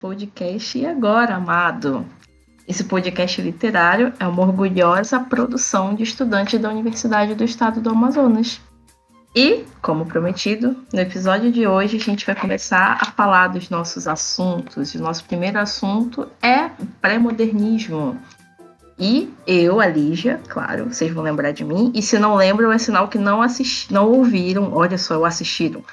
podcast E Agora, Amado. Esse podcast literário é uma orgulhosa produção de estudantes da Universidade do Estado do Amazonas. E, como prometido, no episódio de hoje a gente vai começar a falar dos nossos assuntos. O nosso primeiro assunto é pré-modernismo. E eu, a Lígia, claro, vocês vão lembrar de mim. E se não lembram, é sinal que não, assisti não ouviram, olha só, assistiram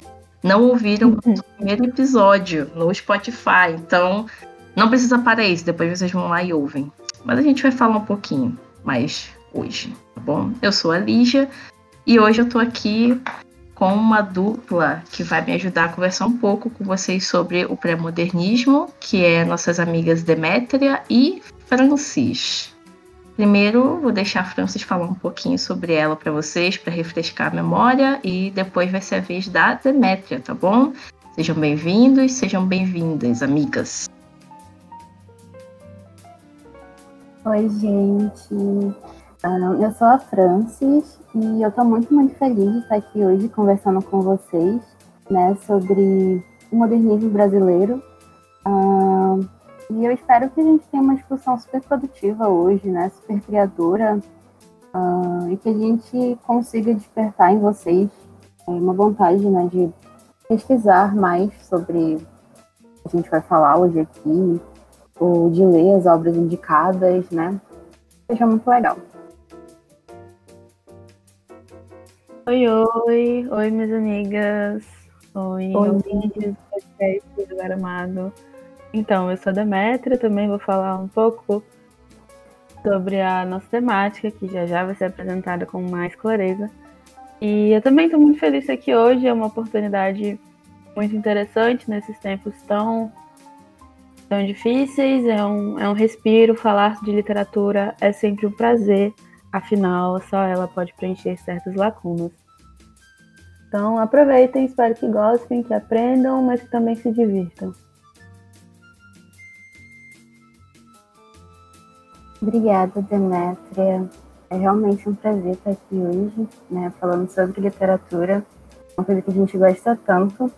não ouviram o uhum. primeiro episódio no Spotify. Então, não precisa parar isso, depois vocês vão lá e ouvem. Mas a gente vai falar um pouquinho mais hoje, tá bom? Eu sou a Lígia e hoje eu tô aqui com uma dupla que vai me ajudar a conversar um pouco com vocês sobre o pré-modernismo, que é nossas amigas Demétria e Francis. Primeiro, vou deixar a Francis falar um pouquinho sobre ela para vocês, para refrescar a memória, e depois vai ser a vez da Demétria, tá bom? Sejam bem-vindos, sejam bem-vindas, amigas. Oi, gente. Ah, eu sou a Francis e eu estou muito, muito feliz de estar aqui hoje conversando com vocês né, sobre o modernismo brasileiro. E eu espero que a gente tenha uma discussão super produtiva hoje, né? Super criadora. E que a gente consiga despertar em vocês é, uma vontade né, de pesquisar mais sobre o que a gente vai falar hoje aqui, ou de ler as obras indicadas, né? Seja muito legal. Oi, oi, oi, minhas amigas. Oi, oi. ouvintes do podcast do Amado. Então, eu sou a Demetria, também vou falar um pouco sobre a nossa temática, que já já vai ser apresentada com mais clareza. E eu também estou muito feliz aqui hoje, é uma oportunidade muito interessante nesses tempos tão, tão difíceis, é um, é um respiro, falar de literatura é sempre um prazer, afinal, só ela pode preencher certas lacunas. Então aproveitem, espero que gostem, que aprendam, mas que também se divirtam. Obrigada, Demétria. É realmente um prazer estar aqui hoje, né, falando sobre literatura, uma coisa que a gente gosta tanto.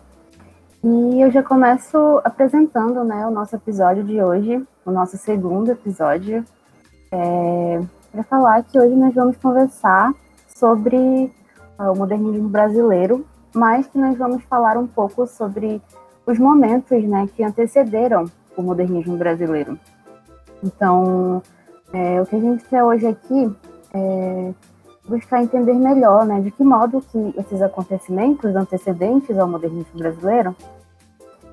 E eu já começo apresentando né, o nosso episódio de hoje, o nosso segundo episódio, é, para falar que hoje nós vamos conversar sobre uh, o modernismo brasileiro, mas que nós vamos falar um pouco sobre os momentos né, que antecederam o modernismo brasileiro. Então, é, o que a gente quer hoje aqui é buscar entender melhor, né, de que modo que esses acontecimentos antecedentes ao modernismo brasileiro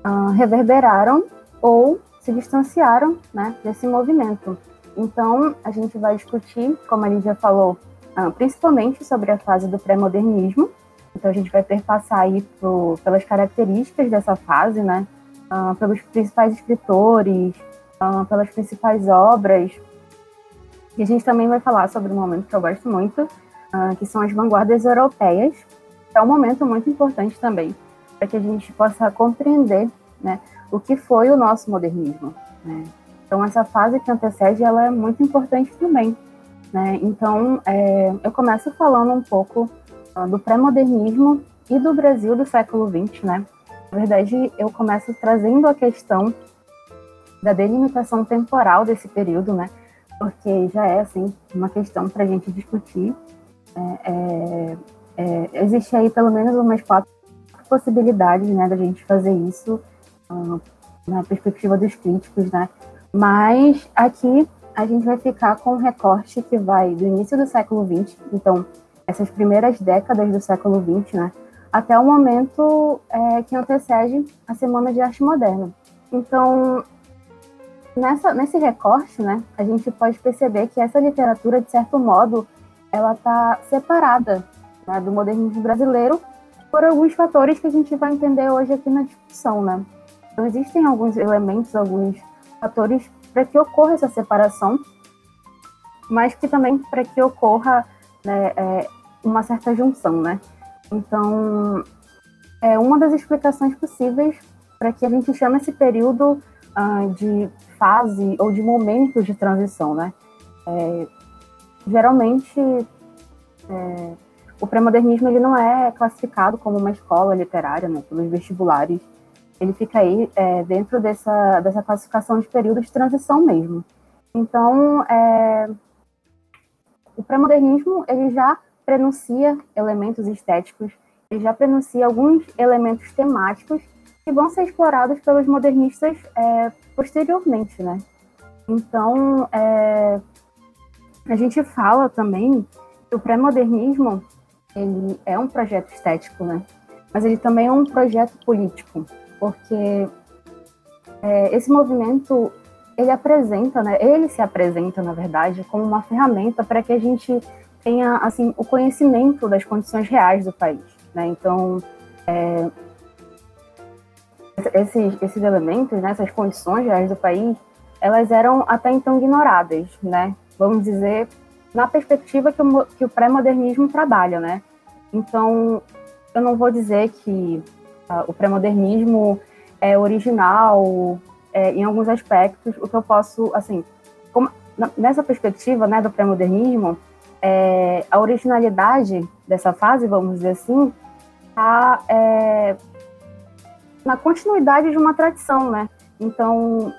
uh, reverberaram ou se distanciaram, né, desse movimento. Então, a gente vai discutir, como a Lídia falou, uh, principalmente sobre a fase do pré-modernismo. Então, a gente vai perpassar aí pro, pelas características dessa fase, né, uh, pelos principais escritores, pelas principais obras, e a gente também vai falar sobre um momento que eu gosto muito, uh, que são as vanguardas europeias. É um momento muito importante também, para que a gente possa compreender né, o que foi o nosso modernismo. Né? Então, essa fase que antecede, ela é muito importante também. Né? Então, é, eu começo falando um pouco uh, do pré-modernismo e do Brasil do século XX, né? Na verdade, eu começo trazendo a questão da delimitação temporal desse período, né? porque já é assim uma questão para a gente discutir. É, é, é, existe aí pelo menos umas quatro possibilidades, né, da gente fazer isso uh, na perspectiva dos críticos, né? Mas aqui a gente vai ficar com um recorte que vai do início do século XX, então essas primeiras décadas do século XX, né, até o momento é, que antecede a Semana de Arte Moderna. Então, nessa, nesse recorte, né, a gente pode perceber que essa literatura, de certo modo, ela está separada né, do modernismo brasileiro por alguns fatores que a gente vai entender hoje aqui na discussão, né? Então, existem alguns elementos, alguns fatores para que ocorra essa separação, mas que também para que ocorra né, é, uma certa junção, né? Então, é uma das explicações possíveis para que a gente chame esse período uh, de fase ou de momento de transição, né? É, geralmente, é, o pré-modernismo ele não é classificado como uma escola literária, né, pelos vestibulares. Ele fica aí é, dentro dessa, dessa classificação de período de transição mesmo. Então, é, o pré-modernismo ele já prenuncia elementos estéticos, ele já prenuncia alguns elementos temáticos que vão ser explorados pelos modernistas é, posteriormente, né? Então, é, a gente fala também que o pré-modernismo ele é um projeto estético, né? Mas ele também é um projeto político, porque é, esse movimento ele apresenta, né? Ele se apresenta, na verdade, como uma ferramenta para que a gente tenha assim o conhecimento das condições reais do país, né? Então, é, esses, esses elementos, né, essas condições reais do país, elas eram até então ignoradas, né? Vamos dizer, na perspectiva que o, que o pré-modernismo trabalha, né? Então, eu não vou dizer que o pré-modernismo é original é, em alguns aspectos. O que eu posso, assim, como, nessa perspectiva, né, do pré-modernismo, é, a originalidade dessa fase, vamos dizer assim, está é, na continuidade de uma tradição, né? Então,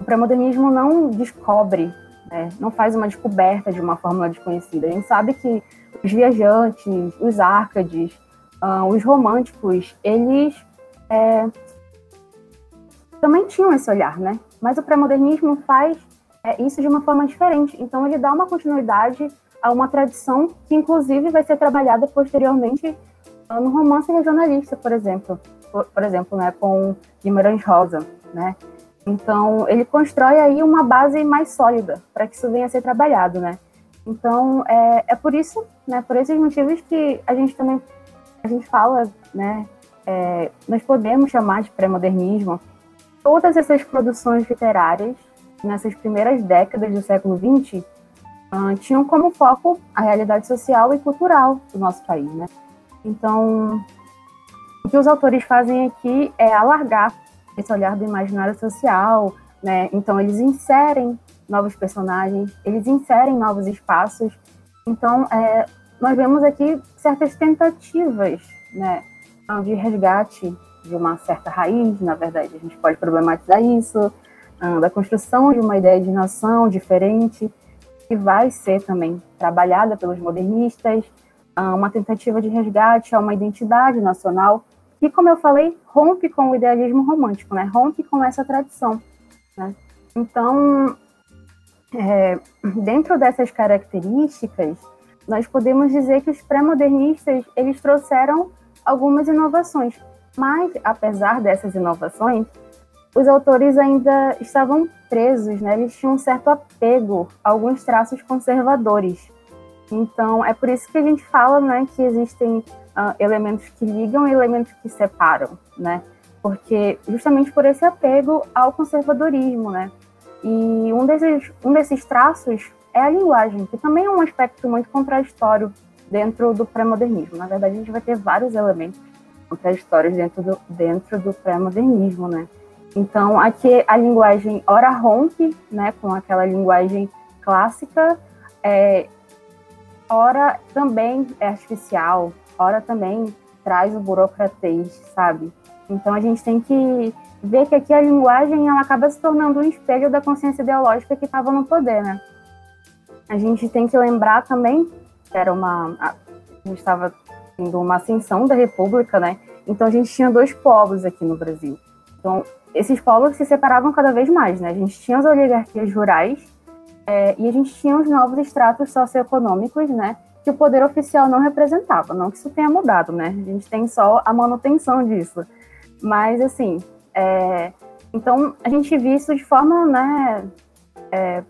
o pré-modernismo não descobre, né? não faz uma descoberta de uma fórmula desconhecida. A gente sabe que os viajantes, os árcades, uh, os românticos, eles é, também tinham esse olhar, né? Mas o pré-modernismo faz é, isso de uma forma diferente. Então, ele dá uma continuidade a uma tradição que, inclusive, vai ser trabalhada posteriormente uh, no romance regionalista, por exemplo por, por exemplo, né, com Guimarães Rosa, né? Então, ele constrói aí uma base mais sólida para que isso venha a ser trabalhado, né? Então, é, é por isso, né, por esses motivos que a gente também, a gente fala, né, é, nós podemos chamar de pré-modernismo todas essas produções literárias nessas primeiras décadas do século XX uh, tinham como foco a realidade social e cultural do nosso país, né? Então, o que os autores fazem aqui é alargar esse olhar do imaginário social, né? Então eles inserem novos personagens, eles inserem novos espaços. Então é, nós vemos aqui certas tentativas, né, de resgate de uma certa raiz. Na verdade, a gente pode problematizar isso, ah, da construção de uma ideia de nação diferente que vai ser também trabalhada pelos modernistas, ah, uma tentativa de resgate a uma identidade nacional e, como eu falei, rompe com o idealismo romântico, né? Rompe com essa tradição, né? Então, é, dentro dessas características, nós podemos dizer que os pré-modernistas, eles trouxeram algumas inovações. Mas, apesar dessas inovações, os autores ainda estavam presos, né? Eles tinham um certo apego a alguns traços conservadores. Então, é por isso que a gente fala, né, que existem uh, elementos que ligam e elementos que separam, né? Porque justamente por esse apego ao conservadorismo, né? E um desses, um desses traços é a linguagem, que também é um aspecto muito contraditório dentro do pré-modernismo. Na verdade, a gente vai ter vários elementos contraditórios dentro do, dentro do pré-modernismo, né? Então, aqui a linguagem ora rompe, né, com aquela linguagem clássica, é, ora também é artificial, ora também traz o burocratês, sabe? Então a gente tem que ver que aqui a linguagem ela acaba se tornando um espelho da consciência ideológica que estava no poder, né? A gente tem que lembrar também que era uma a gente estava tendo uma ascensão da República, né? Então a gente tinha dois povos aqui no Brasil. Então esses povos se separavam cada vez mais, né? A gente tinha as oligarquias rurais é, e a gente tinha os novos estratos socioeconômicos, né? que o poder oficial não representava. Não que isso tenha mudado, né? A gente tem só a manutenção disso. Mas, assim, é... então a gente viu isso de forma, né? É...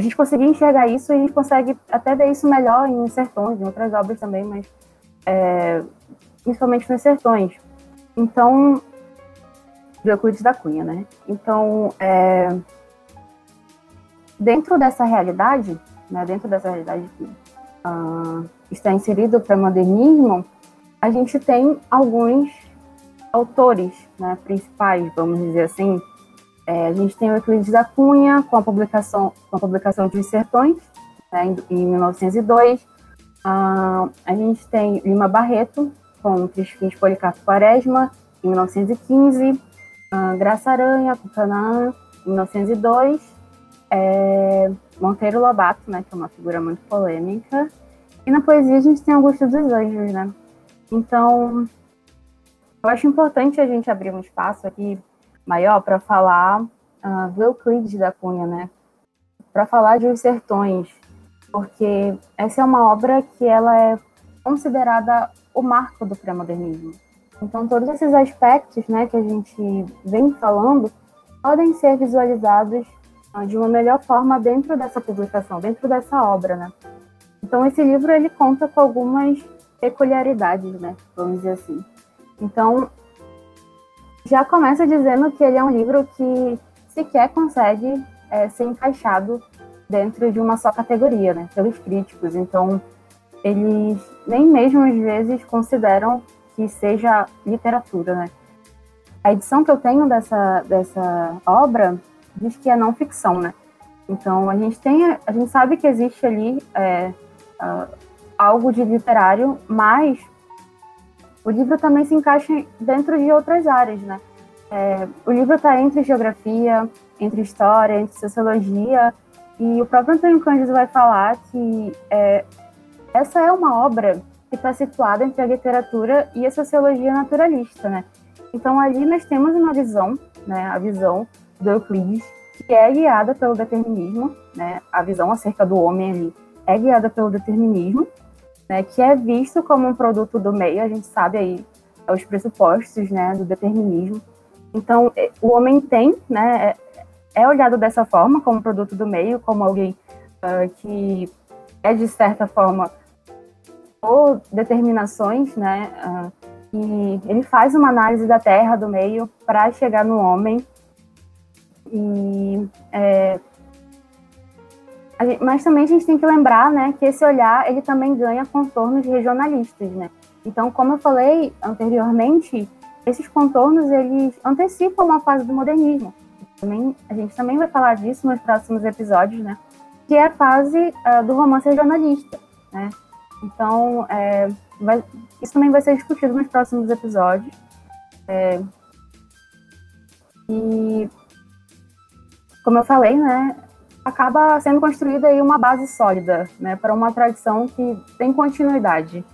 A gente conseguia enxergar isso e a gente consegue até ver isso melhor em Sertões, em outras obras também, mas é... principalmente nos Sertões. Então, de Euclides da Cunha, né? Então, é... dentro dessa realidade, né? Dentro dessa realidade uh, está inserido o pré-modernismo, a gente tem alguns autores né, principais, vamos dizer assim. É, a gente tem o Euclides da Cunha, com a publicação, com a publicação de Os Sertões, né, em, em 1902. Uh, a gente tem Lima Barreto, com Crispins Policarpo Quaresma, em 1915. Uh, Graça Aranha, com Canaã, em 1902. É, Monteiro Lobato, né, que é uma figura muito polêmica. E na poesia a gente tem Augusto dos Anjos, né? Então, eu acho importante a gente abrir um espaço aqui maior para falar uh, do Euclides da Cunha, né? Para falar de Os Sertões, porque essa é uma obra que ela é considerada o marco do pré-modernismo. Então, todos esses aspectos né, que a gente vem falando podem ser visualizados uh, de uma melhor forma dentro dessa publicação, dentro dessa obra, né? Então, esse livro ele conta com algumas peculiaridades, né? Vamos dizer assim. Então, já começa dizendo que ele é um livro que sequer consegue é, ser encaixado dentro de uma só categoria, né? Pelos críticos. Então, eles nem mesmo às vezes consideram que seja literatura, né? A edição que eu tenho dessa, dessa obra diz que é não ficção, né? Então a gente tem, a gente sabe que existe ali é, uh, algo de literário, mas o livro também se encaixa dentro de outras áreas, né? É, o livro está entre geografia, entre história, entre sociologia, e o próprio Antônio Cândido vai falar que é, essa é uma obra que está situada entre a literatura e a sociologia naturalista, né? Então ali nós temos uma visão, né, a visão do Euclides, que é guiada pelo determinismo, né? A visão acerca do homem ali é guiada pelo determinismo, né, que é visto como um produto do meio, a gente sabe aí os pressupostos, né, do determinismo. Então, é, o homem tem, né, é, é olhado dessa forma, como produto do meio, como alguém uh, que é, de certa forma, por determinações, né, uh, e ele faz uma análise da terra, do meio, para chegar no homem. E é, Gente, mas também a gente tem que lembrar, né, que esse olhar ele também ganha contornos regionalistas, né? Então, como eu falei anteriormente, esses contornos eles antecipam uma fase do modernismo. Também, a gente também vai falar disso nos próximos episódios, né? Que é a fase uh, do romance regionalista, né? Então, é, vai, isso também vai ser discutido nos próximos episódios. É, e, como eu falei, né? Acaba sendo construída aí uma base sólida, né, para uma tradição que tem continuidade.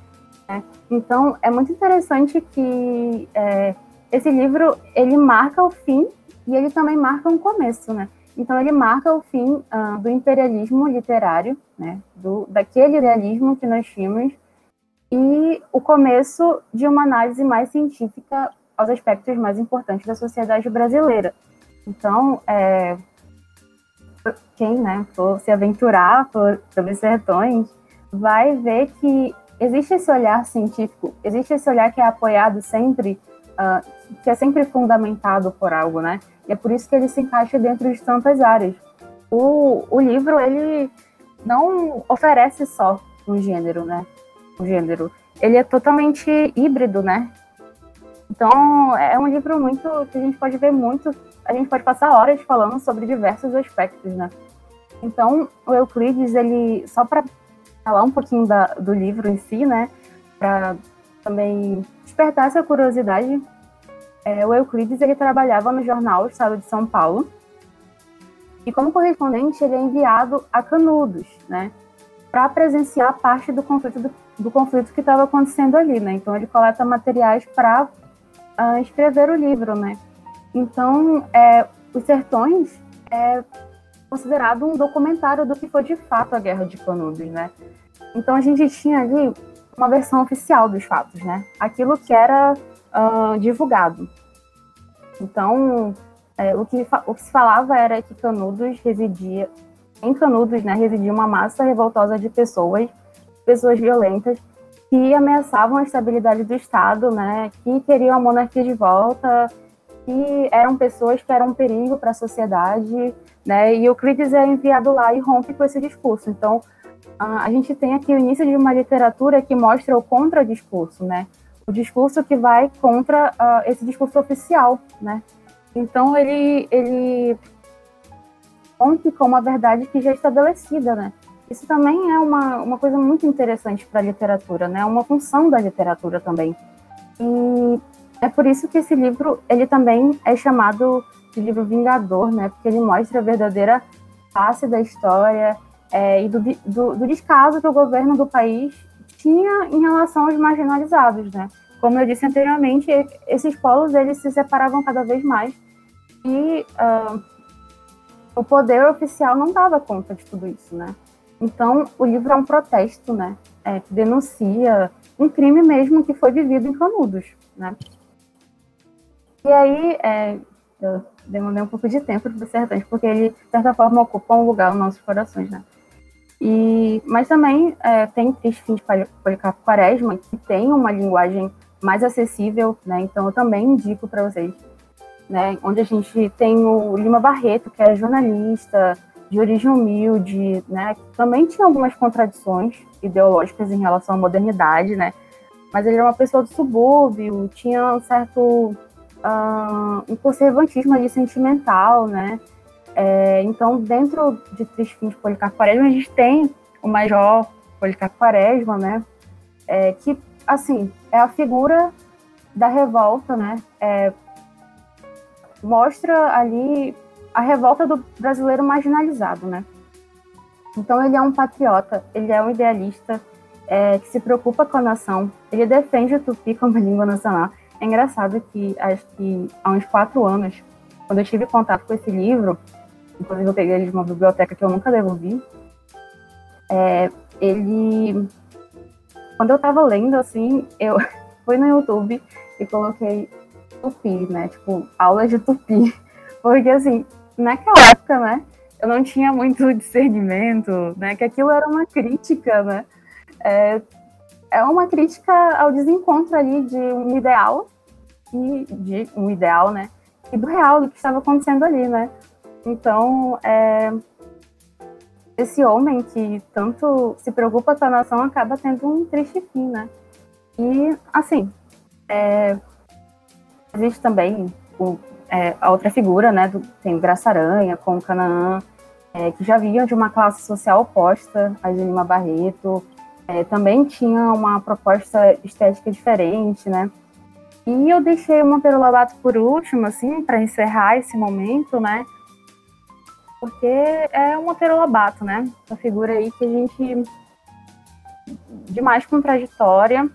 Né? Então, é muito interessante que é, esse livro ele marca o fim e ele também marca um começo, né? Então, ele marca o fim uh, do imperialismo literário, né, do, daquele realismo que nós tínhamos, e o começo de uma análise mais científica aos aspectos mais importantes da sociedade brasileira. Então, é, quem né, for se aventurar por, sobre sertões, vai ver que existe esse olhar científico, existe esse olhar que é apoiado sempre, uh, que é sempre fundamentado por algo, né? E é por isso que ele se encaixa dentro de tantas áreas. O, o livro, ele não oferece só um gênero, né? Um gênero. Ele é totalmente híbrido, né? Então, é um livro muito que a gente pode ver muito a gente pode passar horas falando sobre diversos aspectos, né? Então, o Euclides, ele, só para falar um pouquinho da, do livro em si, né, para também despertar essa curiosidade, é, o Euclides, ele trabalhava no jornal Estado de São Paulo, e como correspondente, ele é enviado a Canudos, né, para presenciar parte do conflito, do, do conflito que estava acontecendo ali, né, então ele coleta materiais para uh, ah, escrever o livro, né, então, é, Os Sertões é considerado um documentário do que foi de fato a Guerra de Canudos, né? Então a gente tinha ali uma versão oficial dos fatos, né? Aquilo que era uh, divulgado. Então, é, o, que, o que se falava era que Canudos residia, em Canudos, né, residia uma massa revoltosa de pessoas, pessoas violentas, que ameaçavam a estabilidade do Estado, né, que queriam a monarquia de volta, que eram pessoas que eram um perigo para a sociedade, né? E Euclides é enviado lá e rompe com esse discurso. Então, a gente tem aqui o início de uma literatura que mostra o contradiscurso, né? o discurso que vai contra uh, esse discurso oficial, né? Então ele ele rompe com uma verdade que já é estabelecida, né? Isso também é uma, uma coisa muito interessante para a literatura, né? Uma função da literatura também. E é por isso que esse livro ele também é chamado de livro vingador, né? Porque ele mostra a verdadeira face da história é, e do, do, do descaso que o governo do país tinha em relação aos marginalizados, né? Como eu disse anteriormente, esses polos eles se separavam cada vez mais e uh, o poder oficial não dava conta de tudo isso, né? Então, o livro é um protesto, né? É, que denuncia um crime mesmo que foi vivido em Canudos, né? E aí, é, eu demorei um pouco de tempo para ser porque ele, de certa forma, ocupa um lugar nos nossos corações, né? E, mas também é, tem Triste Fim de Policarpo Quaresma, que tem uma linguagem mais acessível, né? Então eu também indico para vocês, né? Onde a gente tem o Lima Barreto, que é jornalista de origem humilde, né? Também tinha algumas contradições ideológicas em relação à modernidade, né? Mas ele era uma pessoa do subúrbio, tinha um certo uh, um conservantismo ali sentimental, né? É, então, dentro de Triste Fim de Policarpo Quaresma, a gente tem o Major Policarpo Quaresma, né? É, que, assim, é a figura da revolta, né? É, mostra ali a revolta do brasileiro marginalizado, né? Então, ele é um patriota, ele é um idealista é, que se preocupa com a nação, ele defende o tupi como língua nacional. É engraçado que, acho que há uns quatro anos, quando eu tive contato com esse livro, inclusive eu peguei ele de uma biblioteca que eu nunca devolvi. É, ele. Quando eu tava lendo, assim, eu fui no YouTube e coloquei tupi, né? Tipo, aula de tupi. Porque, assim, naquela época, né? Eu não tinha muito discernimento, né? Que aquilo era uma crítica, né? É, é uma crítica ao desencontro ali de um ideal e de um ideal, né? E do real, do que estava acontecendo ali, né? Então, é, esse homem que tanto se preocupa com a nação acaba tendo um triste fim, né? E, assim, é, existe também o, é, a outra figura, né? Do, tem o Graça Aranha com o Canaã, é, que já vinham de uma classe social oposta a de Lima Barreto, é, também tinha uma proposta estética diferente, né? E eu deixei o Monteiro Lobato por último, assim, para encerrar esse momento, né? porque é um Monteiro Lobato, né? Uma figura aí que a gente de mais contraditória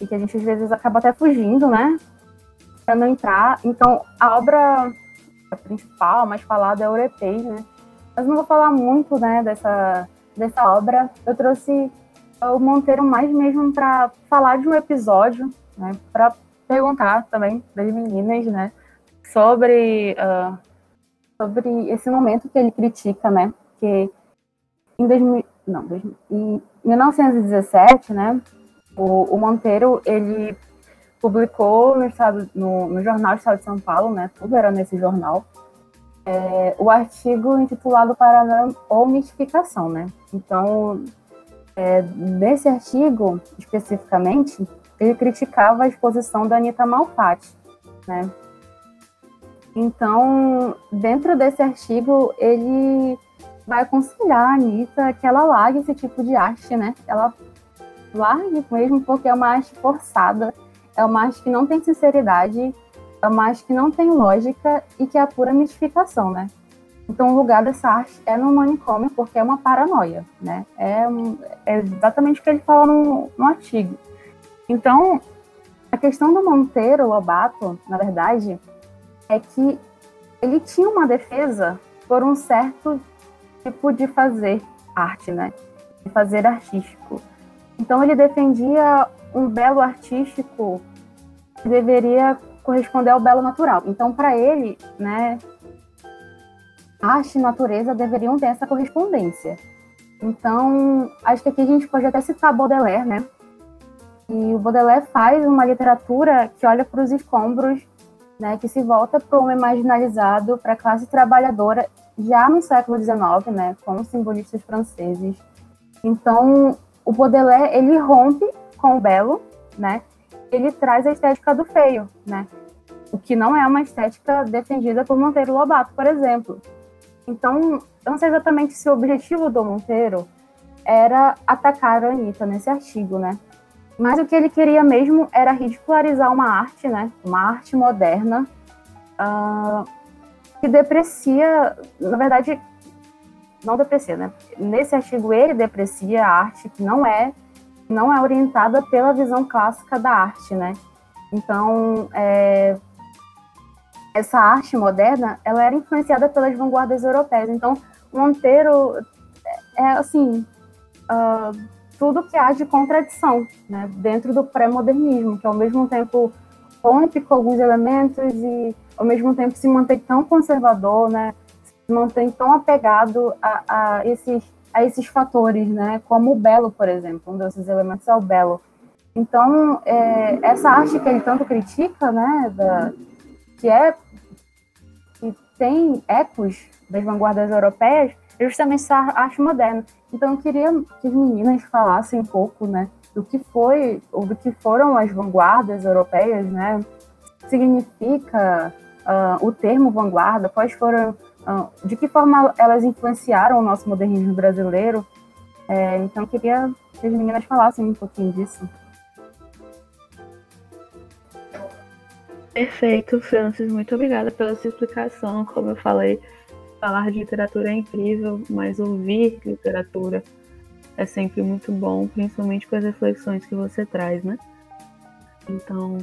e que a gente às vezes acaba até fugindo, né? Para não entrar. Então, a obra principal, mais falada, é Eurepês, né? Mas não vou falar muito, né, dessa, dessa obra. Eu trouxe o Monteiro mais mesmo para falar de um episódio, né? Para perguntar também das meninas, né? Sobre uh, sobre esse momento que ele critica, né? Que em, 2000, não, em 1917, né? O, o, Monteiro ele publicou no, estado, no, no jornal Estado de São Paulo, né? Tudo era nesse jornal. É, o artigo intitulado Paraná ou Mistificação, né? Então, é, nesse artigo, especificamente, ele criticava a exposição da Anitta Malfatti, né? Então, dentro desse artigo, ele vai aconselhar a Anitta que ela largue esse tipo de arte, né? Ela largue mesmo porque é uma arte forçada, é uma arte que não tem sinceridade, arte que não tem lógica e que é a pura mistificação, né? Então, o lugar dessa arte é no manicômio porque é uma paranoia, né? É, é exatamente o que ele fala no, no artigo. Então, a questão do Monteiro Lobato, na verdade, é que ele tinha uma defesa por um certo tipo de fazer arte, né? De fazer artístico. Então ele defendia um belo artístico que deveria corresponder ao belo natural. Então para ele, né, arte e natureza deveriam ter essa correspondência. Então, acho que aqui a gente pode até citar Baudelaire, né? E o Baudelaire faz uma literatura que olha para os escombros né, que se volta para o homem marginalizado, para a classe trabalhadora, já no século XIX, né, com os simbolistas franceses. Então, o Baudelaire, ele rompe com o belo, né, ele traz a estética do feio, né? O que não é uma estética defendida por Monteiro Lobato, por exemplo. Então, eu não sei exatamente se o objetivo do Monteiro era atacar a Anitta nesse artigo, né? Mas o que ele queria mesmo era ridicularizar uma arte, né? Uma arte moderna uh, que deprecia, na verdade, não deprecia, né? Nesse artigo ele deprecia a arte que não é não é orientada pela visão clássica da arte, né? Então, é, essa arte moderna, ela era influenciada pelas vanguardas europeias. Então, Monteiro é, é assim, uh, tudo que há de contradição, né? Dentro do pré-modernismo, que ao mesmo tempo rompe com alguns elementos e ao mesmo tempo se mantém tão conservador, né? Se mantém tão apegado a, a esses a esses fatores, né? Como o belo, por exemplo, um desses elementos é o belo. Então, é, essa arte que ele tanto critica, né? Da, que é que tem ecos das vanguardas europeias, é justamente essa arte moderna. Então, eu queria que as meninas falassem um pouco, né? Do que foi ou do que foram as vanguardas europeias, né? Significa uh, o termo vanguarda? Quais foram de que forma elas influenciaram o nosso modernismo brasileiro. É, então, queria que as meninas falassem um pouquinho disso. Perfeito, Francis. Muito obrigada pela sua explicação. Como eu falei, falar de literatura é incrível, mas ouvir literatura é sempre muito bom, principalmente com as reflexões que você traz, né? Então.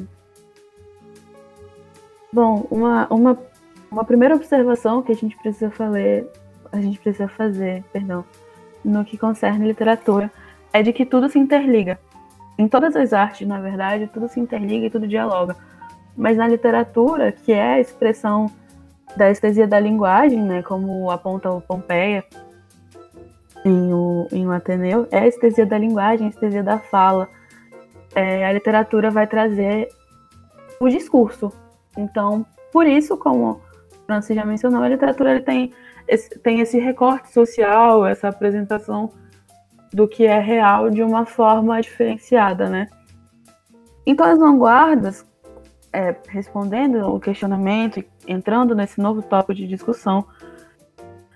Bom, uma, uma uma primeira observação que a gente precisa fazer, a gente precisa fazer, perdão, no que concerne literatura, é de que tudo se interliga. Em todas as artes, na verdade, tudo se interliga e tudo dialoga. Mas na literatura, que é a expressão da estesia da linguagem, né, como aponta o Pompeia em o, em o Ateneu, é a estesia da linguagem, a estesia da fala. É, a literatura vai trazer o discurso. Então, por isso, como Francis já mencionou, a literatura ele tem, esse, tem esse recorte social, essa apresentação do que é real de uma forma diferenciada, né? Então, as vanguardas, é, respondendo o questionamento, entrando nesse novo tópico de discussão,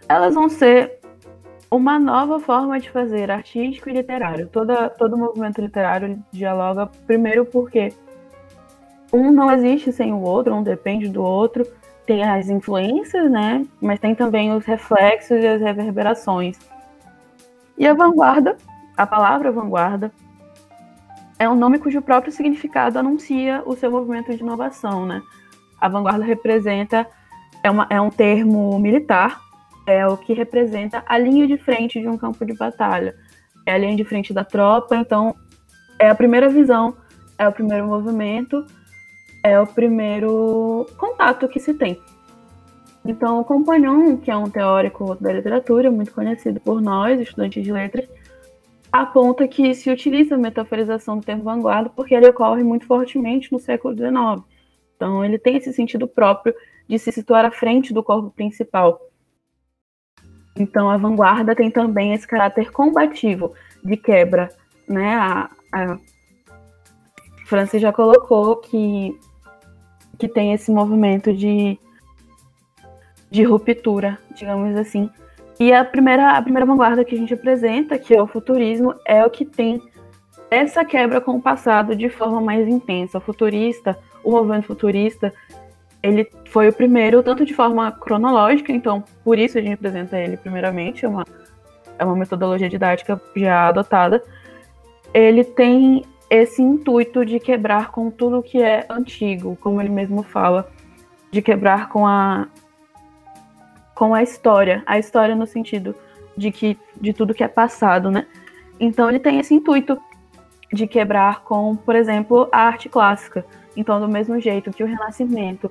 elas vão ser uma nova forma de fazer artístico e literário. Toda, todo movimento literário dialoga, primeiro porque um não existe sem o outro, um depende do outro, tem as influências, né? Mas tem também os reflexos e as reverberações. E a vanguarda, a palavra vanguarda, é um nome cujo próprio significado anuncia o seu movimento de inovação, né? A vanguarda representa é, uma, é um termo militar, é o que representa a linha de frente de um campo de batalha. É a linha de frente da tropa, então é a primeira visão, é o primeiro movimento é o primeiro contato que se tem. Então, o Compagnon, que é um teórico da literatura muito conhecido por nós, estudantes de letras, aponta que se utiliza a metaforização do termo vanguarda porque ele ocorre muito fortemente no século XIX. Então, ele tem esse sentido próprio de se situar à frente do corpo principal. Então, a vanguarda tem também esse caráter combativo de quebra, né? A, a Francis já colocou que que tem esse movimento de, de ruptura, digamos assim. E a primeira, a primeira vanguarda que a gente apresenta, que é o futurismo, é o que tem essa quebra com o passado de forma mais intensa. O futurista, o movimento futurista, ele foi o primeiro, tanto de forma cronológica, então por isso a gente apresenta ele primeiramente, é uma, é uma metodologia didática já adotada. Ele tem esse intuito de quebrar com tudo que é antigo, como ele mesmo fala, de quebrar com a com a história, a história no sentido de que de tudo que é passado, né? Então ele tem esse intuito de quebrar com, por exemplo, a arte clássica. Então, do mesmo jeito que o Renascimento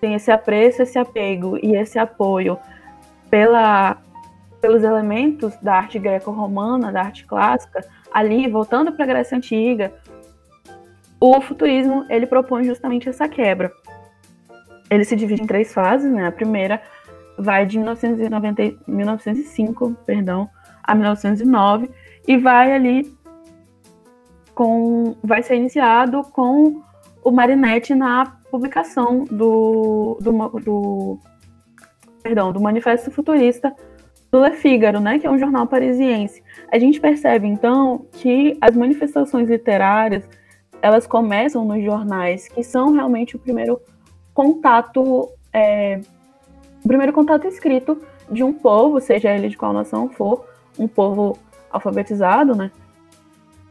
tem esse apreço, esse apego e esse apoio pela, pelos elementos da arte greco-romana, da arte clássica, ali, voltando para a Grécia Antiga, o futurismo ele propõe justamente essa quebra. Ele se divide em três fases, né? A primeira vai de 1990, 1905, perdão, a 1909 e vai ali com, vai ser iniciado com o Marinette na publicação do, do, do, perdão, do Manifesto Futurista do Le Figaro, né, que é um jornal parisiense. A gente percebe, então, que as manifestações literárias, elas começam nos jornais, que são realmente o primeiro contato, é, o primeiro contato escrito de um povo, seja ele de qual nação for, um povo alfabetizado, né,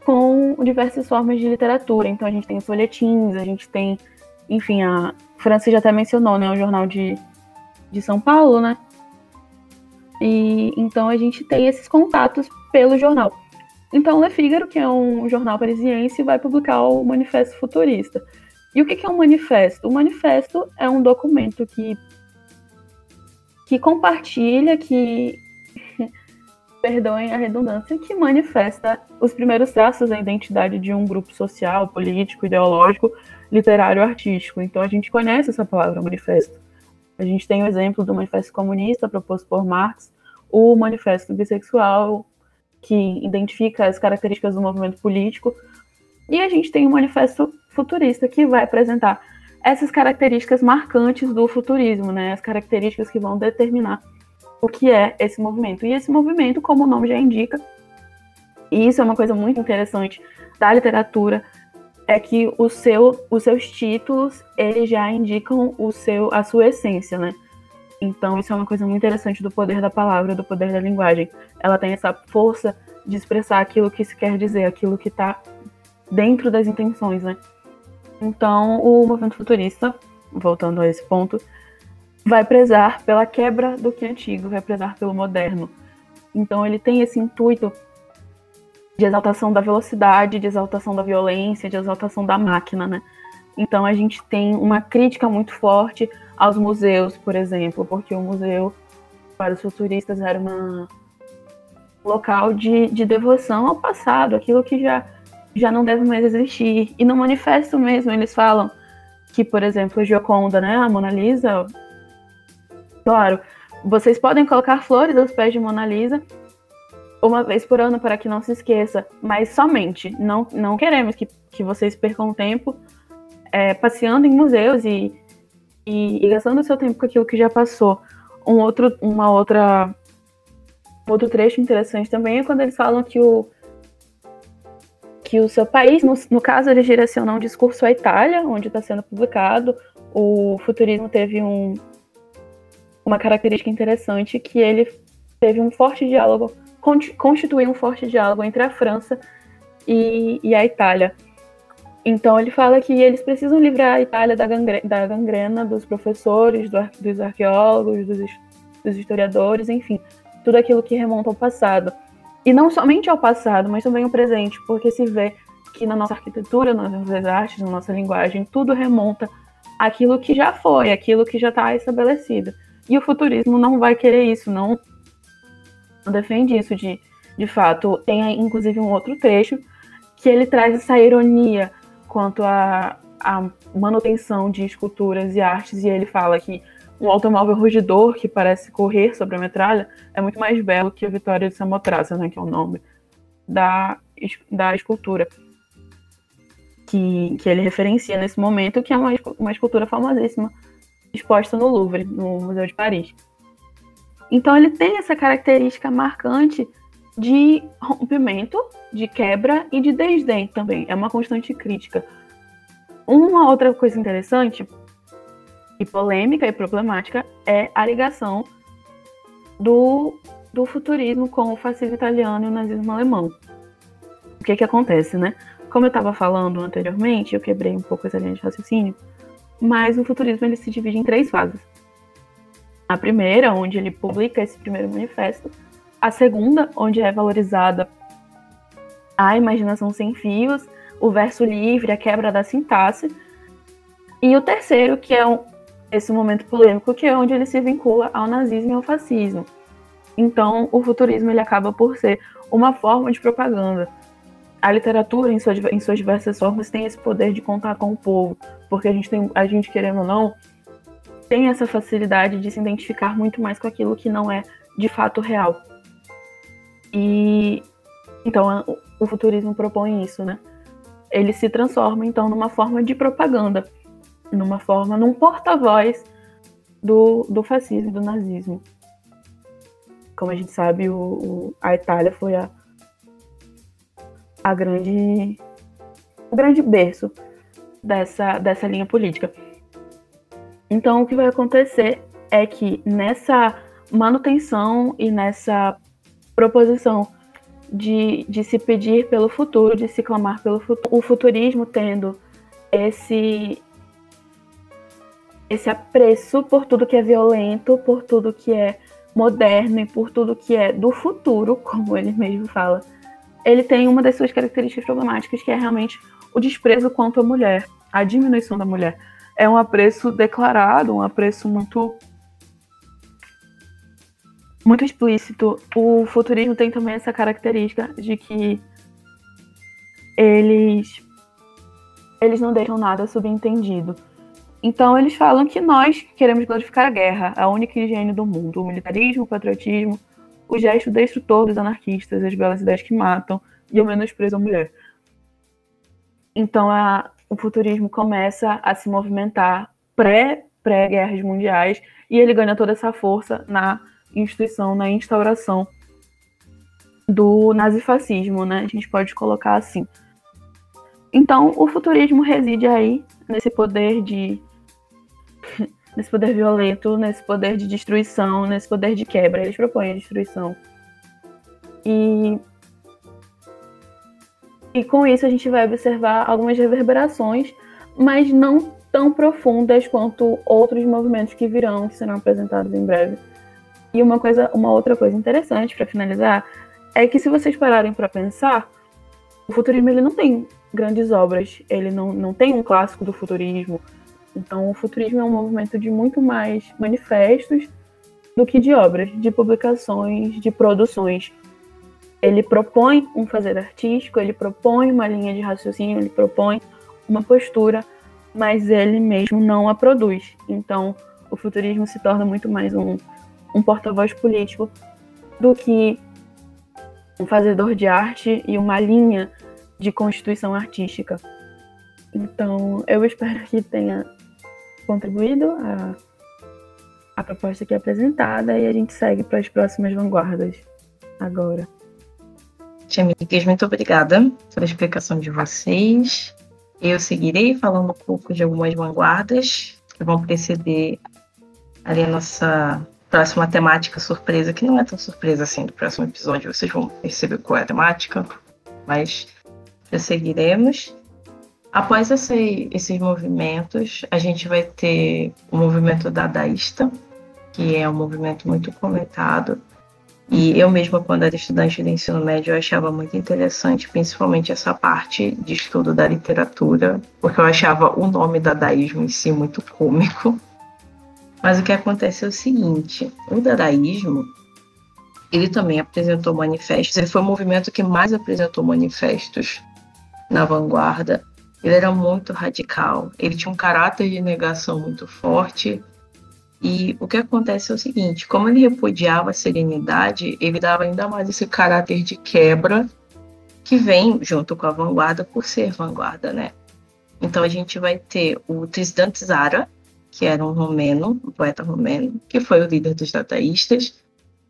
com diversas formas de literatura. Então a gente tem folhetins, a gente tem, enfim, a França já até mencionou, né, o jornal de, de São Paulo, né, e então a gente tem esses contatos pelo jornal. Então, Le Figaro, que é um jornal parisiense, vai publicar o Manifesto Futurista. E o que é um manifesto? O manifesto é um documento que, que compartilha, que, perdoem a redundância, que manifesta os primeiros traços da identidade de um grupo social, político, ideológico, literário, artístico. Então a gente conhece essa palavra manifesto. A gente tem o exemplo do Manifesto Comunista, proposto por Marx, o Manifesto Bissexual, que identifica as características do movimento político, e a gente tem o Manifesto Futurista, que vai apresentar essas características marcantes do futurismo, né? as características que vão determinar o que é esse movimento. E esse movimento, como o nome já indica, e isso é uma coisa muito interessante da literatura, é que o seu, os seus títulos eles já indicam o seu, a sua essência, né? Então isso é uma coisa muito interessante do poder da palavra, do poder da linguagem. Ela tem essa força de expressar aquilo que se quer dizer, aquilo que está dentro das intenções, né? Então o movimento futurista, voltando a esse ponto, vai prezar pela quebra do que é antigo, vai prezar pelo moderno. Então ele tem esse intuito de exaltação da velocidade, de exaltação da violência, de exaltação da máquina, né? Então a gente tem uma crítica muito forte aos museus, por exemplo, porque o museu para os futuristas era um local de, de devoção ao passado, aquilo que já, já não deve mais existir. E no manifesto mesmo eles falam que, por exemplo, a Gioconda, né, a Mona Lisa, claro, vocês podem colocar flores aos pés de Mona Lisa, uma vez por ano para que não se esqueça, mas somente. Não, não queremos que, que vocês percam tempo é, passeando em museus e, e, e, gastando seu tempo com aquilo que já passou. Um outro, uma outra, outro trecho interessante também é quando eles falam que o que o seu país, no, no caso, eles direcionam um discurso à Itália, onde está sendo publicado. O futurismo teve um, uma característica interessante que ele teve um forte diálogo constituir um forte diálogo entre a França e, e, a Itália. Então ele fala que eles precisam livrar a Itália da, gangrena, da gangrena dos professores, do, dos arqueólogos, dos, dos historiadores, enfim, tudo aquilo que remonta ao passado. E não somente ao passado, mas também ao presente, porque se vê que na nossa arquitetura, nas nossas artes, na nossa linguagem, tudo remonta àquilo que já foi, aquilo que já está estabelecido. E o futurismo não vai querer isso, não defende isso de, de fato. Tem inclusive um outro trecho que ele traz essa ironia quanto à manutenção de esculturas e artes, e ele fala que um automóvel rugidor que parece correr sobre a metralha é muito mais belo que a Vitória de Samotraça, né, que é o nome da, da escultura que, que ele referencia nesse momento, que é uma, uma escultura famosíssima exposta no Louvre, no Museu de Paris. Então ele tem essa característica marcante de rompimento, de quebra e de desdém também. É uma constante crítica. Uma outra coisa interessante e polêmica e problemática é a ligação do, do futurismo com o fascismo italiano e o nazismo alemão. O que que acontece, né? Como eu estava falando anteriormente, eu quebrei um pouco essa linha de raciocínio, mas o futurismo ele se divide em três fases a primeira, onde ele publica esse primeiro manifesto, a segunda, onde é valorizada a imaginação sem fios, o verso livre, a quebra da sintaxe, e o terceiro, que é um, esse momento polêmico, que é onde ele se vincula ao nazismo e ao fascismo. Então, o futurismo ele acaba por ser uma forma de propaganda. A literatura, em, em suas diversas formas, tem esse poder de contar com o povo, porque a gente tem, a gente querendo ou não, tem essa facilidade de se identificar muito mais com aquilo que não é de fato real. E então o futurismo propõe isso, né? ele se transforma então numa forma de propaganda, numa forma, num porta-voz do, do fascismo, do nazismo. Como a gente sabe, o, o, a Itália foi a, a grande, o grande berço dessa, dessa linha política. Então, o que vai acontecer é que nessa manutenção e nessa proposição de, de se pedir pelo futuro, de se clamar pelo futuro, o futurismo tendo esse esse apreço por tudo que é violento, por tudo que é moderno e por tudo que é do futuro, como ele mesmo fala, ele tem uma das suas características problemáticas, que é realmente o desprezo quanto à mulher, a diminuição da mulher. É um apreço declarado, um apreço muito muito explícito. O futurismo tem também essa característica de que eles eles não deixam nada subentendido. Então eles falam que nós queremos glorificar a guerra, a única higiene do mundo, o militarismo, o patriotismo, o gesto destrutor dos anarquistas, as belas ideias que matam e o menosprezo à mulher. Então a, o futurismo começa a se movimentar pré pré-guerras mundiais e ele ganha toda essa força na instituição, na instauração do nazifascismo, né? A gente pode colocar assim. Então, o futurismo reside aí nesse poder de nesse poder violento, nesse poder de destruição, nesse poder de quebra. Eles propõem a destruição. E e com isso a gente vai observar algumas reverberações, mas não tão profundas quanto outros movimentos que virão, que serão apresentados em breve. E uma coisa, uma outra coisa interessante para finalizar é que se vocês pararem para pensar, o futurismo ele não tem grandes obras, ele não, não tem um clássico do futurismo. Então, o futurismo é um movimento de muito mais manifestos do que de obras, de publicações, de produções. Ele propõe um fazer artístico, ele propõe uma linha de raciocínio, ele propõe uma postura, mas ele mesmo não a produz. Então, o futurismo se torna muito mais um um porta-voz político do que um fazedor de arte e uma linha de constituição artística. Então, eu espero que tenha contribuído a, a proposta aqui apresentada e a gente segue para as próximas vanguardas agora. Amigas, muito obrigada pela explicação de vocês. Eu seguirei falando um pouco de algumas vanguardas que vão preceder ali a nossa próxima temática surpresa, que não é tão surpresa assim do próximo episódio, vocês vão perceber qual é a temática, mas prosseguiremos. Após esse, esses movimentos, a gente vai ter o movimento dadaísta, que é um movimento muito comentado. E eu mesma, quando era estudante do ensino médio, eu achava muito interessante, principalmente essa parte de estudo da literatura, porque eu achava o nome dadaísmo em si muito cômico. Mas o que acontece é o seguinte: o dadaísmo ele também apresentou manifestos. Ele foi o movimento que mais apresentou manifestos na vanguarda. Ele era muito radical. Ele tinha um caráter de negação muito forte. E o que acontece é o seguinte: como ele repudiava a serenidade, ele dava ainda mais esse caráter de quebra que vem junto com a vanguarda por ser vanguarda, né? Então a gente vai ter o Tristan Tzara, que era um romeno, um poeta romeno, que foi o líder dos dadaístas.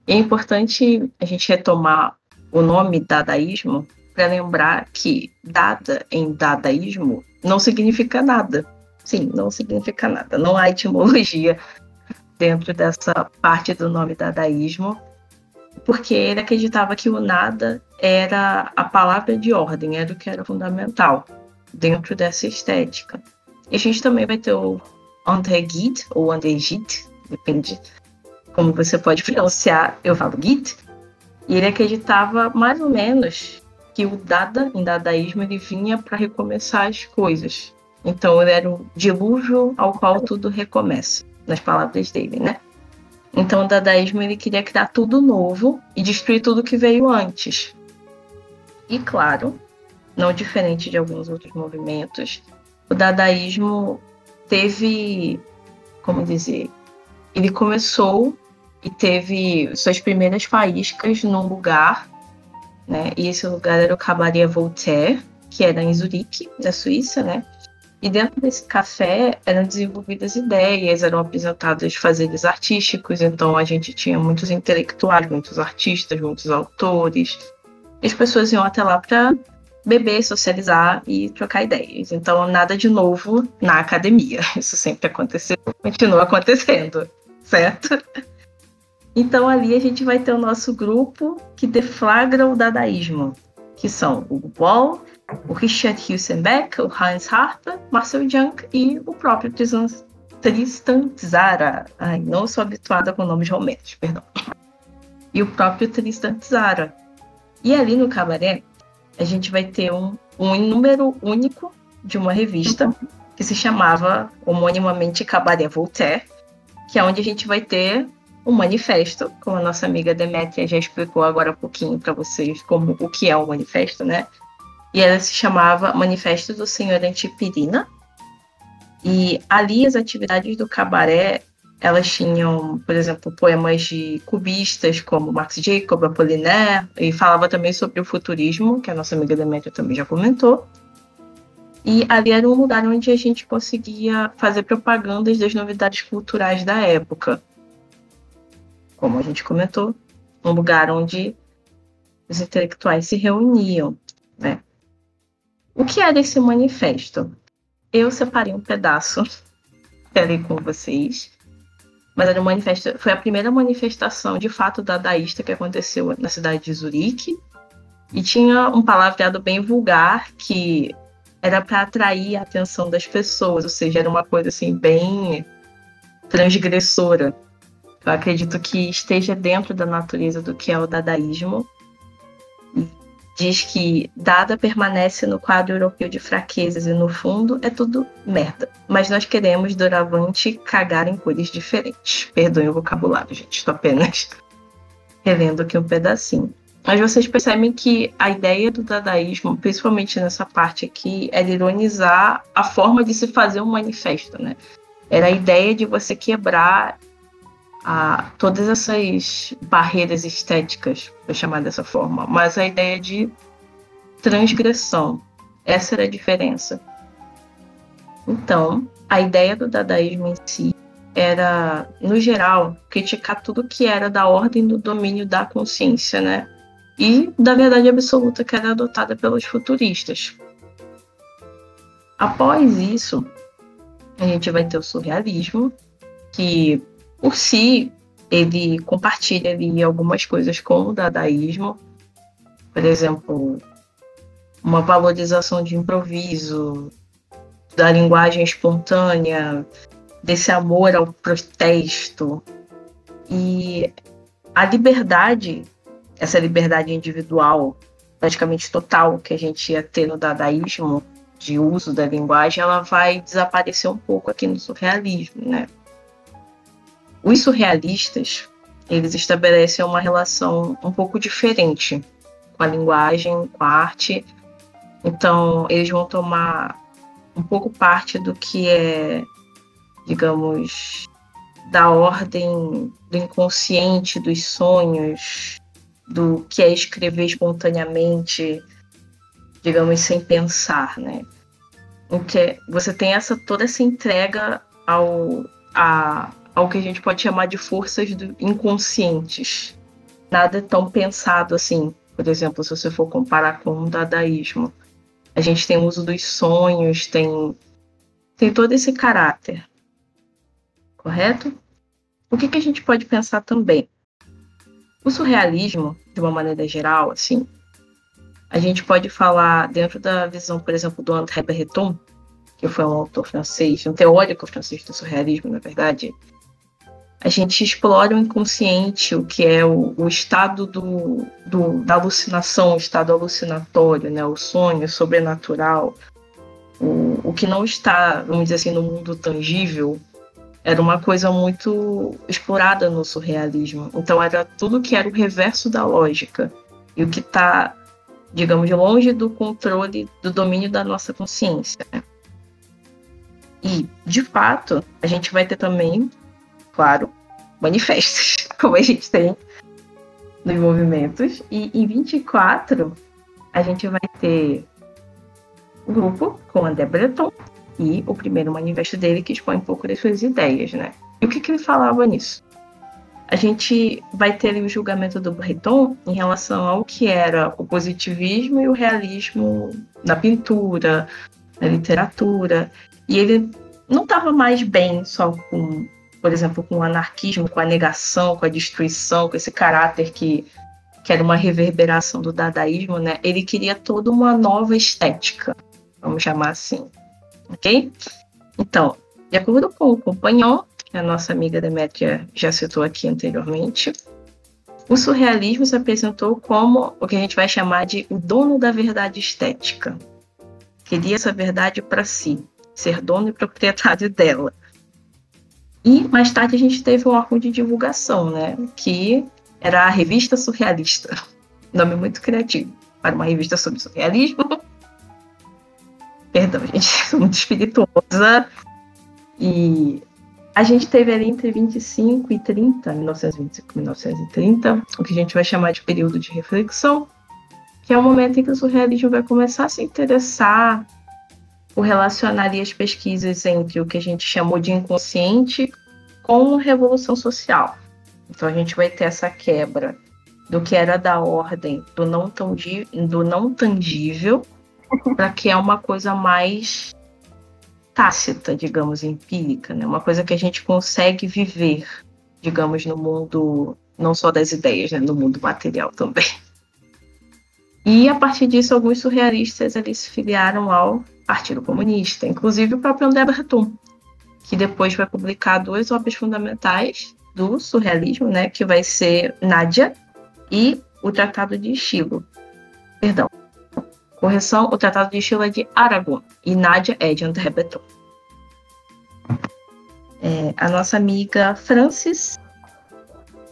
E é importante a gente retomar o nome dadaísmo para lembrar que dada em dadaísmo não significa nada. Sim, não significa nada. Não há etimologia dentro dessa parte do nome dadaísmo, porque ele acreditava que o nada era a palavra de ordem, era o que era fundamental dentro dessa estética. E a gente também vai ter o André Gide, ou André Gide, depende como você pode pronunciar, eu falo Gide, e ele acreditava mais ou menos que o Dada, em dadaísmo, ele vinha para recomeçar as coisas. Então ele era o dilúvio ao qual tudo recomeça, nas palavras dele, né? Então o dadaísmo ele queria criar tudo novo e destruir tudo que veio antes. E claro, não diferente de alguns outros movimentos, o dadaísmo teve, como dizer, ele começou e teve suas primeiras faíscas num lugar, né? E esse lugar era o Cabaret Voltaire, que era em Zurique, na Suíça, né? E dentro desse café eram desenvolvidas ideias, eram apresentados fazeres artísticos, então a gente tinha muitos intelectuais, muitos artistas, muitos autores. As pessoas iam até lá para beber, socializar e trocar ideias. Então, nada de novo na academia. Isso sempre aconteceu, continua acontecendo, certo? Então, ali a gente vai ter o nosso grupo que deflagra o dadaísmo, que são o Wall, o Richard Hilsenbeck, o Heinz Harper, Marcel Junk e o próprio Tristan, Tzara. Ai, não sou habituada com nomes rometos, perdão. E o próprio Tristan Tzara. E ali no cabaré, a gente vai ter um, um número único de uma revista que se chamava homonimamente Cabaré Voltaire, que é onde a gente vai ter um manifesto, como a nossa amiga Demetria já explicou agora um pouquinho para vocês como o que é o manifesto, né? E ela se chamava Manifesto do Senhor Antipirina. E ali as atividades do cabaré, elas tinham, por exemplo, poemas de cubistas como Max Jacob, Apollinaire, e falava também sobre o futurismo, que a nossa amiga Demetria também já comentou. E ali era um lugar onde a gente conseguia fazer propagandas das novidades culturais da época como a gente comentou, um lugar onde os intelectuais se reuniam, né? O que era esse manifesto? Eu separei um pedaço ali com vocês, mas era um manifesto, foi a primeira manifestação de fato dadaísta que aconteceu na cidade de Zurique, e tinha um palavreado bem vulgar que era para atrair a atenção das pessoas, ou seja, era uma coisa assim bem transgressora eu acredito que esteja dentro da natureza do que é o dadaísmo. Diz que dada permanece no quadro europeu de fraquezas e no fundo é tudo merda. Mas nós queremos, doravante, cagar em cores diferentes. Perdoem o vocabulário, gente. Estou apenas relendo aqui um pedacinho. Mas vocês percebem que a ideia do dadaísmo, principalmente nessa parte aqui, era ironizar a forma de se fazer um manifesto, né? Era a ideia de você quebrar a todas essas barreiras estéticas, vou chamar dessa forma, mas a ideia de transgressão. Essa era a diferença. Então, a ideia do dadaísmo em si era, no geral, criticar tudo que era da ordem do domínio da consciência, né? E da verdade absoluta que era adotada pelos futuristas. Após isso, a gente vai ter o surrealismo, que por si, ele compartilha ali algumas coisas com o dadaísmo, por exemplo, uma valorização de improviso, da linguagem espontânea, desse amor ao protesto. E a liberdade, essa liberdade individual, praticamente total, que a gente ia ter no dadaísmo, de uso da linguagem, ela vai desaparecer um pouco aqui no surrealismo, né? Os surrealistas, eles estabelecem uma relação um pouco diferente com a linguagem, com a arte. Então, eles vão tomar um pouco parte do que é, digamos, da ordem do inconsciente, dos sonhos, do que é escrever espontaneamente, digamos, sem pensar, né? Porque você tem essa toda essa entrega ao a, ao que a gente pode chamar de forças inconscientes. Nada tão pensado assim. Por exemplo, se você for comparar com o dadaísmo, a gente tem o uso dos sonhos, tem, tem todo esse caráter. Correto? O que, que a gente pode pensar também? O surrealismo, de uma maneira geral, assim, a gente pode falar dentro da visão, por exemplo, do André Breton, que foi um autor francês, um teórico francês do surrealismo, na verdade, a gente explora o inconsciente, o que é o, o estado do, do, da alucinação, o estado alucinatório, né? o sonho sobrenatural, o, o que não está, vamos dizer assim, no mundo tangível, era uma coisa muito explorada no surrealismo. Então era tudo que era o reverso da lógica e o que está, digamos, longe do controle, do domínio da nossa consciência. Né? E, de fato, a gente vai ter também claro, manifestos, como a gente tem nos movimentos. E em 24, a gente vai ter grupo com André Breton e o primeiro manifesto dele que expõe um pouco das suas ideias, né? E o que, que ele falava nisso? A gente vai ter o julgamento do Breton em relação ao que era o positivismo e o realismo na pintura, na literatura. E ele não estava mais bem só com, por exemplo, com o anarquismo, com a negação, com a destruição, com esse caráter que, que era uma reverberação do dadaísmo, né? Ele queria toda uma nova estética, vamos chamar assim, ok? Então, de acordo com o Compagnon, que a nossa amiga Demetria já citou aqui anteriormente, o surrealismo se apresentou como o que a gente vai chamar de o dono da verdade estética. Queria essa verdade para si, ser dono e proprietário dela. E mais tarde a gente teve um órgão de divulgação, né, que era a Revista Surrealista. Nome muito criativo para uma revista sobre surrealismo. Perdão, gente, sou muito espirituosa. E a gente teve ali entre 25 e 30, 1925 e 1930, o que a gente vai chamar de período de reflexão, que é o momento em que o surrealismo vai começar a se interessar por relacionar as pesquisas entre o que a gente chamou de inconsciente com revolução social. Então a gente vai ter essa quebra do que era da ordem do não, do não tangível para que é uma coisa mais tácita, digamos, empírica, né? Uma coisa que a gente consegue viver, digamos, no mundo não só das ideias, né? no mundo material também. E a partir disso, alguns surrealistas eles se filiaram ao Partido Comunista, inclusive o próprio André Breton, que depois vai publicar duas obras fundamentais do surrealismo, né, que vai ser Nádia e o Tratado de Estilo. Perdão, Correção, o Tratado de Estilo é de Aragon e Nádia é de André Breton. É, a nossa amiga Francis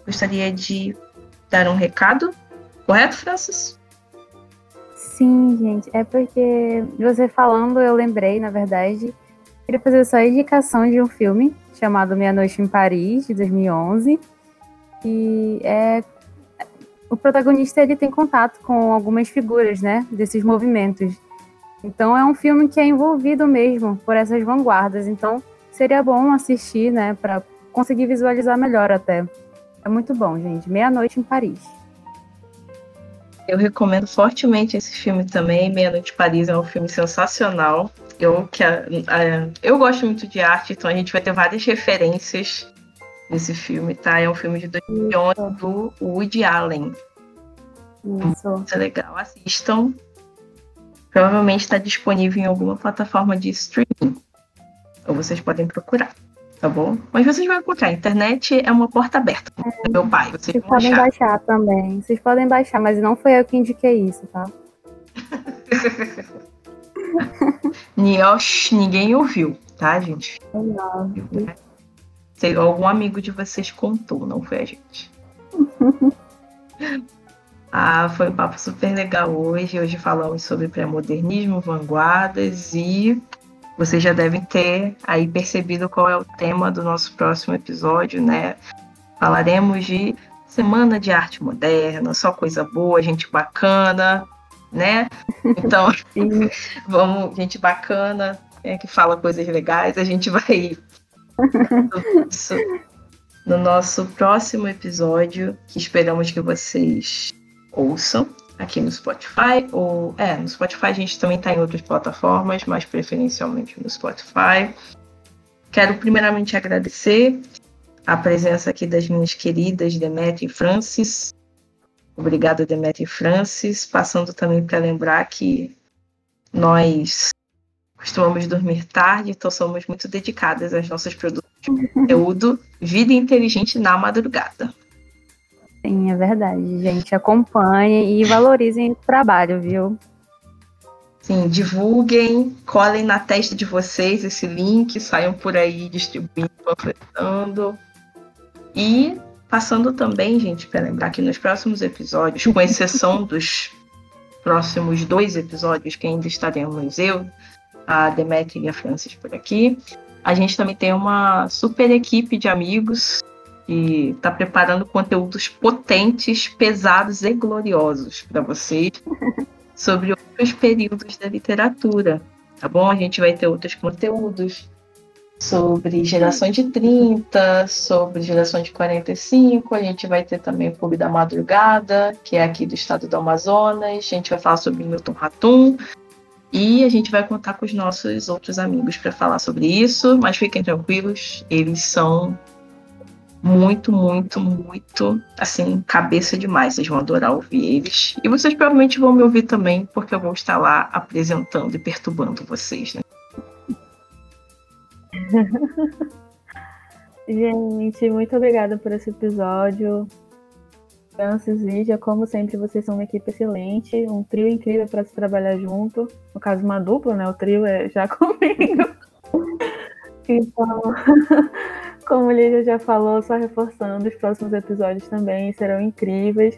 gostaria de dar um recado, correto, Francis? Sim, gente, é porque você falando, eu lembrei, na verdade, queria fazer só a indicação de um filme chamado Meia Noite em Paris, de 2011, e é o protagonista ele tem contato com algumas figuras, né, desses movimentos. Então é um filme que é envolvido mesmo por essas vanguardas. Então seria bom assistir, né, para conseguir visualizar melhor até. É muito bom, gente. Meia Noite em Paris. Eu recomendo fortemente esse filme também. Meia Noite Paris é um filme sensacional. Eu que a, a, eu gosto muito de arte, então a gente vai ter várias referências nesse filme, tá? É um filme de 2011 Isso. do Woody Allen. Isso. Muito legal. Assistam. Provavelmente está disponível em alguma plataforma de streaming. Ou vocês podem procurar, tá bom? Mas vocês vão encontrar. A internet é uma porta aberta. É. Meu pai, vocês, vocês podem achar. baixar também. Vocês podem baixar, mas não foi eu que indiquei isso, tá? Niosh, ninguém ouviu, tá, gente? Não. Sei, algum amigo de vocês contou, não foi a gente. ah, foi um papo super legal hoje. Hoje falamos sobre pré-modernismo, vanguardas e vocês já devem ter aí percebido qual é o tema do nosso próximo episódio, né? Falaremos de Semana de Arte Moderna, só coisa boa, gente bacana, né? Então, vamos, gente bacana, é, que fala coisas legais, a gente vai isso no nosso próximo episódio, que esperamos que vocês ouçam aqui no Spotify, ou é, no Spotify a gente também está em outras plataformas, mas preferencialmente no Spotify. Quero primeiramente agradecer a presença aqui das minhas queridas Demetri e Francis. Obrigada, Demetri e Francis. Passando também para lembrar que nós costumamos dormir tarde, então somos muito dedicadas às nossas produções de conteúdo, vida inteligente na madrugada. Sim, é verdade, gente. Acompanhem e valorizem o trabalho, viu? Sim, divulguem, colhem na testa de vocês esse link, saiam por aí distribuindo, panfletando. E passando também, gente, para lembrar que nos próximos episódios, com exceção dos próximos dois episódios que ainda estaremos eu, a Demetri e a Francis por aqui. A gente também tem uma super equipe de amigos que está preparando conteúdos potentes, pesados e gloriosos para vocês. sobre outros períodos da literatura, tá bom? A gente vai ter outros conteúdos sobre geração de 30, sobre geração de 45, a gente vai ter também o Clube da Madrugada, que é aqui do estado do Amazonas, a gente vai falar sobre Milton Ratum, e a gente vai contar com os nossos outros amigos para falar sobre isso, mas fiquem tranquilos, eles são muito, muito, muito, assim, cabeça demais. Vocês vão adorar ouvir eles. E vocês provavelmente vão me ouvir também, porque eu vou estar lá apresentando e perturbando vocês, né? Gente, muito obrigada por esse episódio. Francis, Lídia, como sempre, vocês são uma equipe excelente, um trio incrível para se trabalhar junto. No caso, uma dupla, né? O trio é já comigo. então, como Lídia já falou, só reforçando, os próximos episódios também serão incríveis.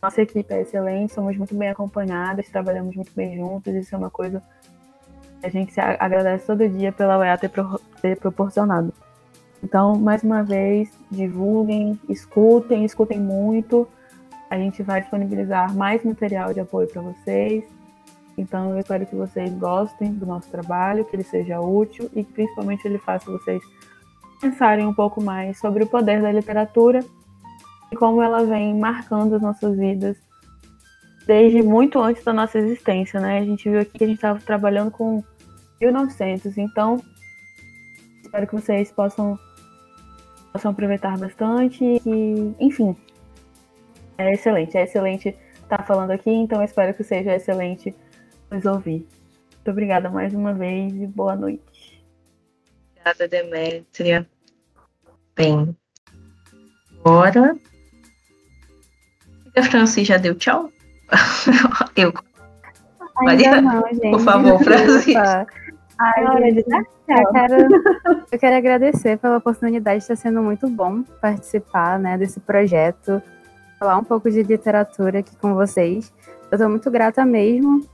Nossa equipe é excelente, somos muito bem acompanhadas, trabalhamos muito bem juntos, isso é uma coisa que a gente agradece todo dia pela UEA ter, pro, ter proporcionado. Então, mais uma vez, divulguem, escutem, escutem muito. A gente vai disponibilizar mais material de apoio para vocês. Então, eu espero que vocês gostem do nosso trabalho, que ele seja útil e que principalmente ele faça vocês pensarem um pouco mais sobre o poder da literatura e como ela vem marcando as nossas vidas desde muito antes da nossa existência, né? A gente viu aqui que a gente estava trabalhando com 1900, então espero que vocês possam, possam aproveitar bastante e, enfim, é excelente, é excelente estar falando aqui, então espero que seja excelente nos ouvir. Muito obrigada mais uma vez e boa noite. Obrigada, Demétria. Bem, agora. A Francis já deu tchau? Eu. Ainda não, gente. Por favor, Francis. Ai, gente, eu, quero, eu quero agradecer pela oportunidade, está sendo muito bom participar né, desse projeto, falar um pouco de literatura aqui com vocês. Eu estou muito grata mesmo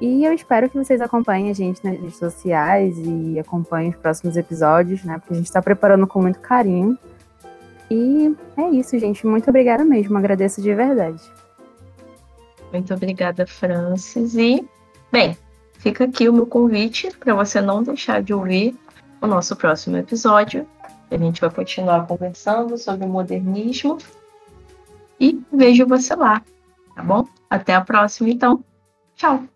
e eu espero que vocês acompanhem a gente nas redes sociais e acompanhem os próximos episódios, né? Porque a gente está preparando com muito carinho. E é isso, gente. Muito obrigada mesmo. Agradeço de verdade. Muito obrigada, Francis. E, bem, fica aqui o meu convite para você não deixar de ouvir o nosso próximo episódio. A gente vai continuar conversando sobre o modernismo. E vejo você lá, tá bom? Até a próxima, então. Tchau!